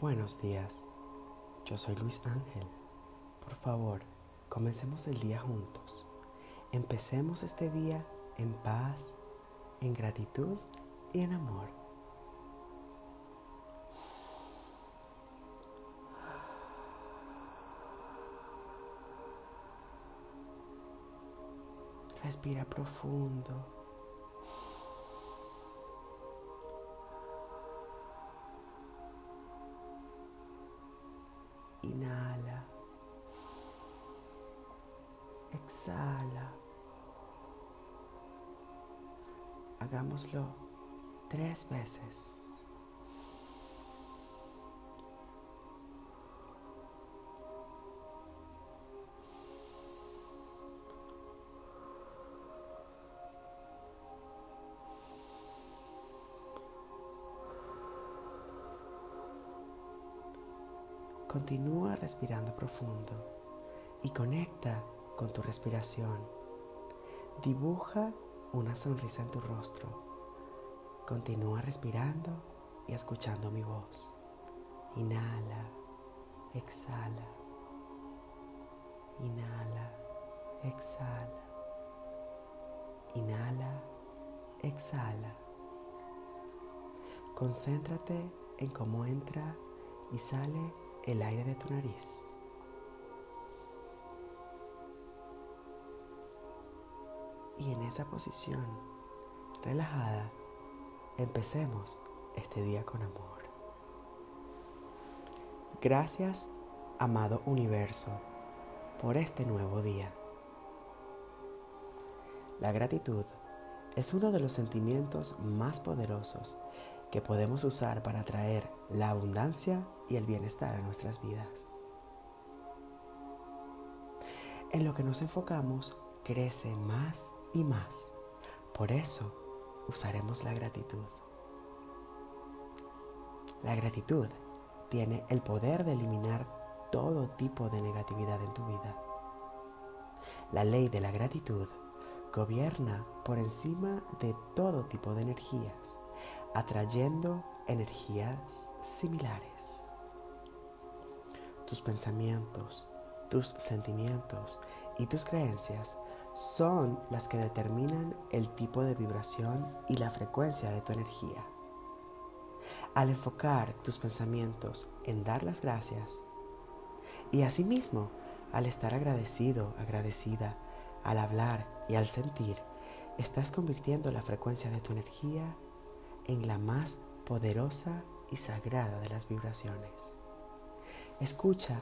Buenos días, yo soy Luis Ángel. Por favor, comencemos el día juntos. Empecemos este día en paz, en gratitud y en amor. Respira profundo. Hagámoslo tres veces. Continúa respirando profundo y conecta con tu respiración. Dibuja una sonrisa en tu rostro. Continúa respirando y escuchando mi voz. Inhala, exhala. Inhala, exhala. Inhala, exhala. Concéntrate en cómo entra y sale el aire de tu nariz. Y en esa posición relajada, empecemos este día con amor. Gracias, amado universo, por este nuevo día. La gratitud es uno de los sentimientos más poderosos que podemos usar para atraer la abundancia y el bienestar a nuestras vidas. En lo que nos enfocamos crece más y más. Por eso usaremos la gratitud. La gratitud tiene el poder de eliminar todo tipo de negatividad en tu vida. La ley de la gratitud gobierna por encima de todo tipo de energías atrayendo energías similares. Tus pensamientos, tus sentimientos y tus creencias son las que determinan el tipo de vibración y la frecuencia de tu energía. Al enfocar tus pensamientos en dar las gracias y asimismo al estar agradecido, agradecida, al hablar y al sentir, estás convirtiendo la frecuencia de tu energía en la más poderosa y sagrada de las vibraciones. Escucha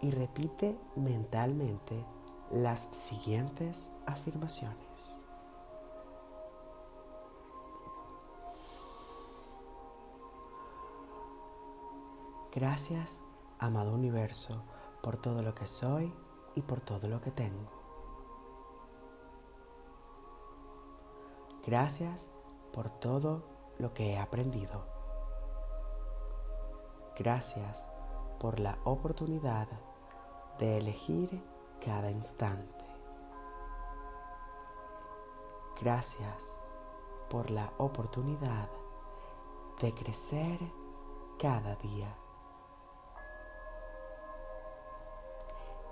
y repite mentalmente las siguientes afirmaciones. Gracias, amado universo, por todo lo que soy y por todo lo que tengo. Gracias por todo lo que he aprendido. Gracias por la oportunidad de elegir cada instante. Gracias por la oportunidad de crecer cada día.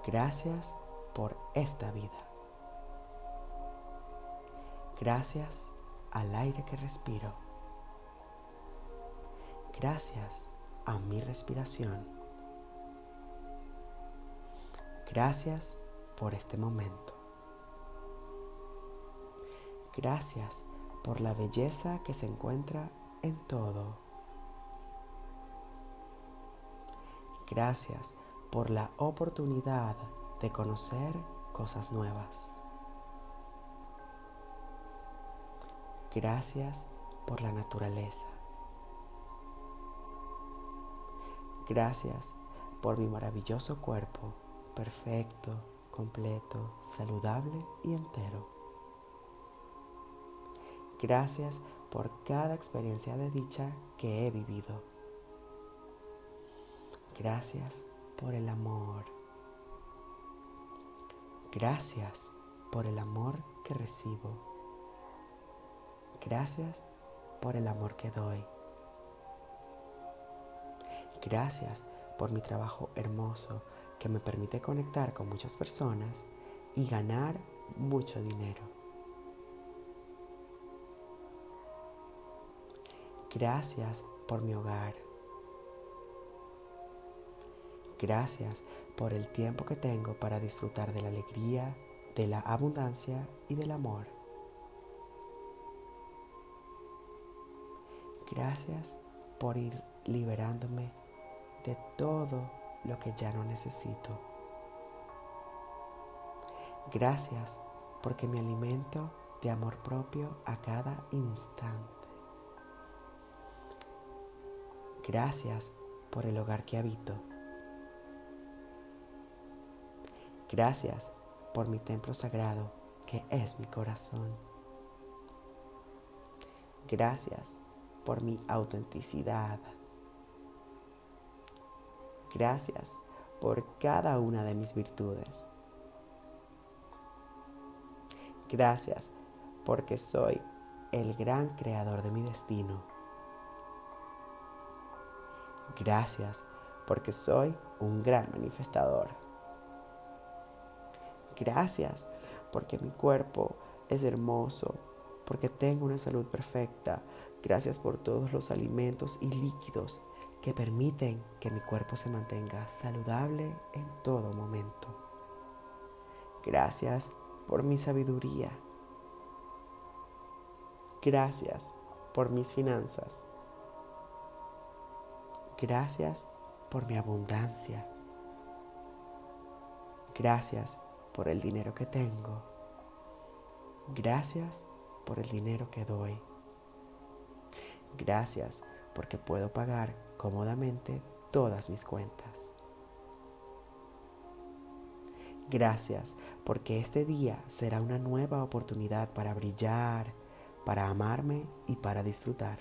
Gracias por esta vida. Gracias al aire que respiro gracias a mi respiración. Gracias por este momento. Gracias por la belleza que se encuentra en todo. Gracias por la oportunidad de conocer cosas nuevas. Gracias por la naturaleza. Gracias por mi maravilloso cuerpo, perfecto, completo, saludable y entero. Gracias por cada experiencia de dicha que he vivido. Gracias por el amor. Gracias por el amor que recibo. Gracias por el amor que doy. Gracias por mi trabajo hermoso que me permite conectar con muchas personas y ganar mucho dinero. Gracias por mi hogar. Gracias por el tiempo que tengo para disfrutar de la alegría, de la abundancia y del amor. Gracias por ir liberándome de todo lo que ya no necesito. Gracias porque me alimento de amor propio a cada instante. Gracias por el hogar que habito. Gracias por mi templo sagrado que es mi corazón. Gracias por mi autenticidad. Gracias por cada una de mis virtudes. Gracias porque soy el gran creador de mi destino. Gracias porque soy un gran manifestador. Gracias porque mi cuerpo es hermoso, porque tengo una salud perfecta. Gracias por todos los alimentos y líquidos que permiten que mi cuerpo se mantenga saludable en todo momento. Gracias por mi sabiduría. Gracias por mis finanzas. Gracias por mi abundancia. Gracias por el dinero que tengo. Gracias por el dinero que doy. Gracias porque puedo pagar cómodamente todas mis cuentas. Gracias porque este día será una nueva oportunidad para brillar, para amarme y para disfrutar.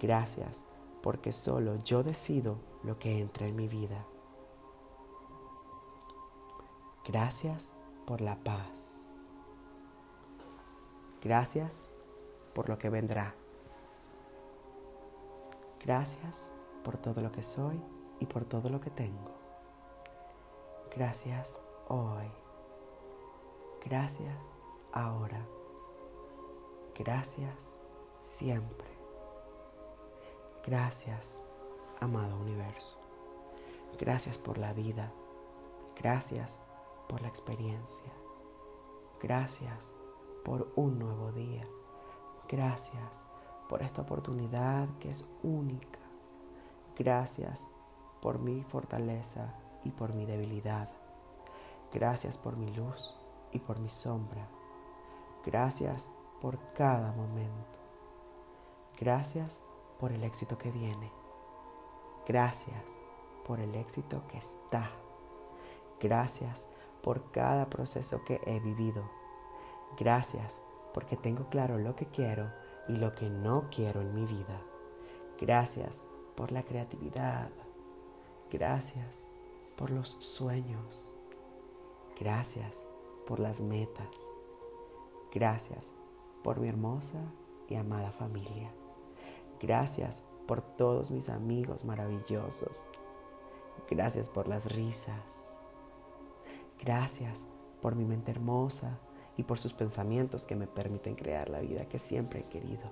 Gracias porque solo yo decido lo que entra en mi vida. Gracias por la paz. Gracias por lo que vendrá. Gracias por todo lo que soy y por todo lo que tengo. Gracias hoy. Gracias ahora. Gracias siempre. Gracias, amado universo. Gracias por la vida. Gracias por la experiencia. Gracias por un nuevo día. Gracias por esta oportunidad que es única. Gracias por mi fortaleza y por mi debilidad. Gracias por mi luz y por mi sombra. Gracias por cada momento. Gracias por el éxito que viene. Gracias por el éxito que está. Gracias por cada proceso que he vivido. Gracias porque tengo claro lo que quiero y lo que no quiero en mi vida. Gracias por la creatividad. Gracias por los sueños. Gracias por las metas. Gracias por mi hermosa y amada familia. Gracias por todos mis amigos maravillosos. Gracias por las risas. Gracias por mi mente hermosa y por sus pensamientos que me permiten crear la vida que siempre he querido.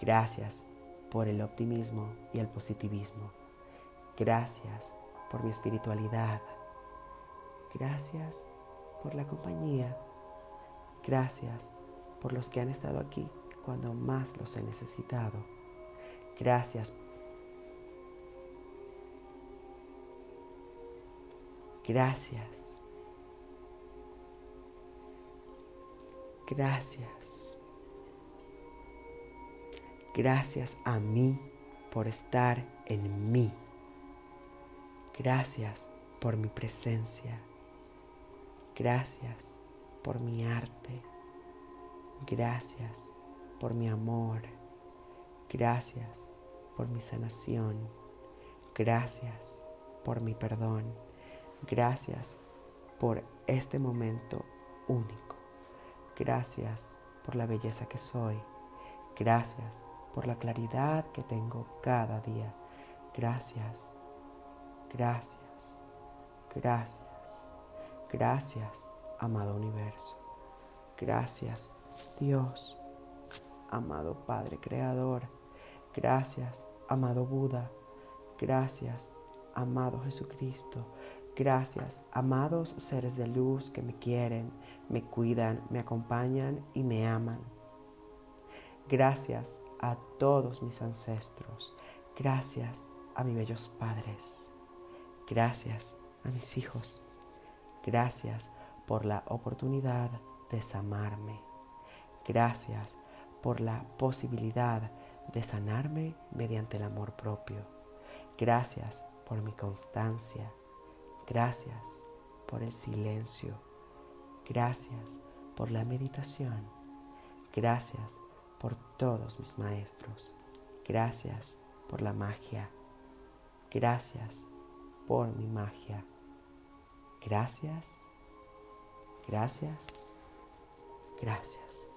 Gracias por el optimismo y el positivismo. Gracias por mi espiritualidad. Gracias por la compañía. Gracias por los que han estado aquí cuando más los he necesitado. Gracias. Gracias Gracias. Gracias a mí por estar en mí. Gracias por mi presencia. Gracias por mi arte. Gracias por mi amor. Gracias por mi sanación. Gracias por mi perdón. Gracias por este momento único. Gracias por la belleza que soy. Gracias por la claridad que tengo cada día. Gracias, gracias, gracias, gracias, amado universo. Gracias, Dios, amado Padre Creador. Gracias, amado Buda. Gracias, amado Jesucristo. Gracias, amados seres de luz que me quieren, me cuidan, me acompañan y me aman. Gracias a todos mis ancestros. Gracias a mis bellos padres. Gracias a mis hijos. Gracias por la oportunidad de sanarme. Gracias por la posibilidad de sanarme mediante el amor propio. Gracias por mi constancia. Gracias por el silencio. Gracias por la meditación. Gracias por todos mis maestros. Gracias por la magia. Gracias por mi magia. Gracias, gracias, gracias.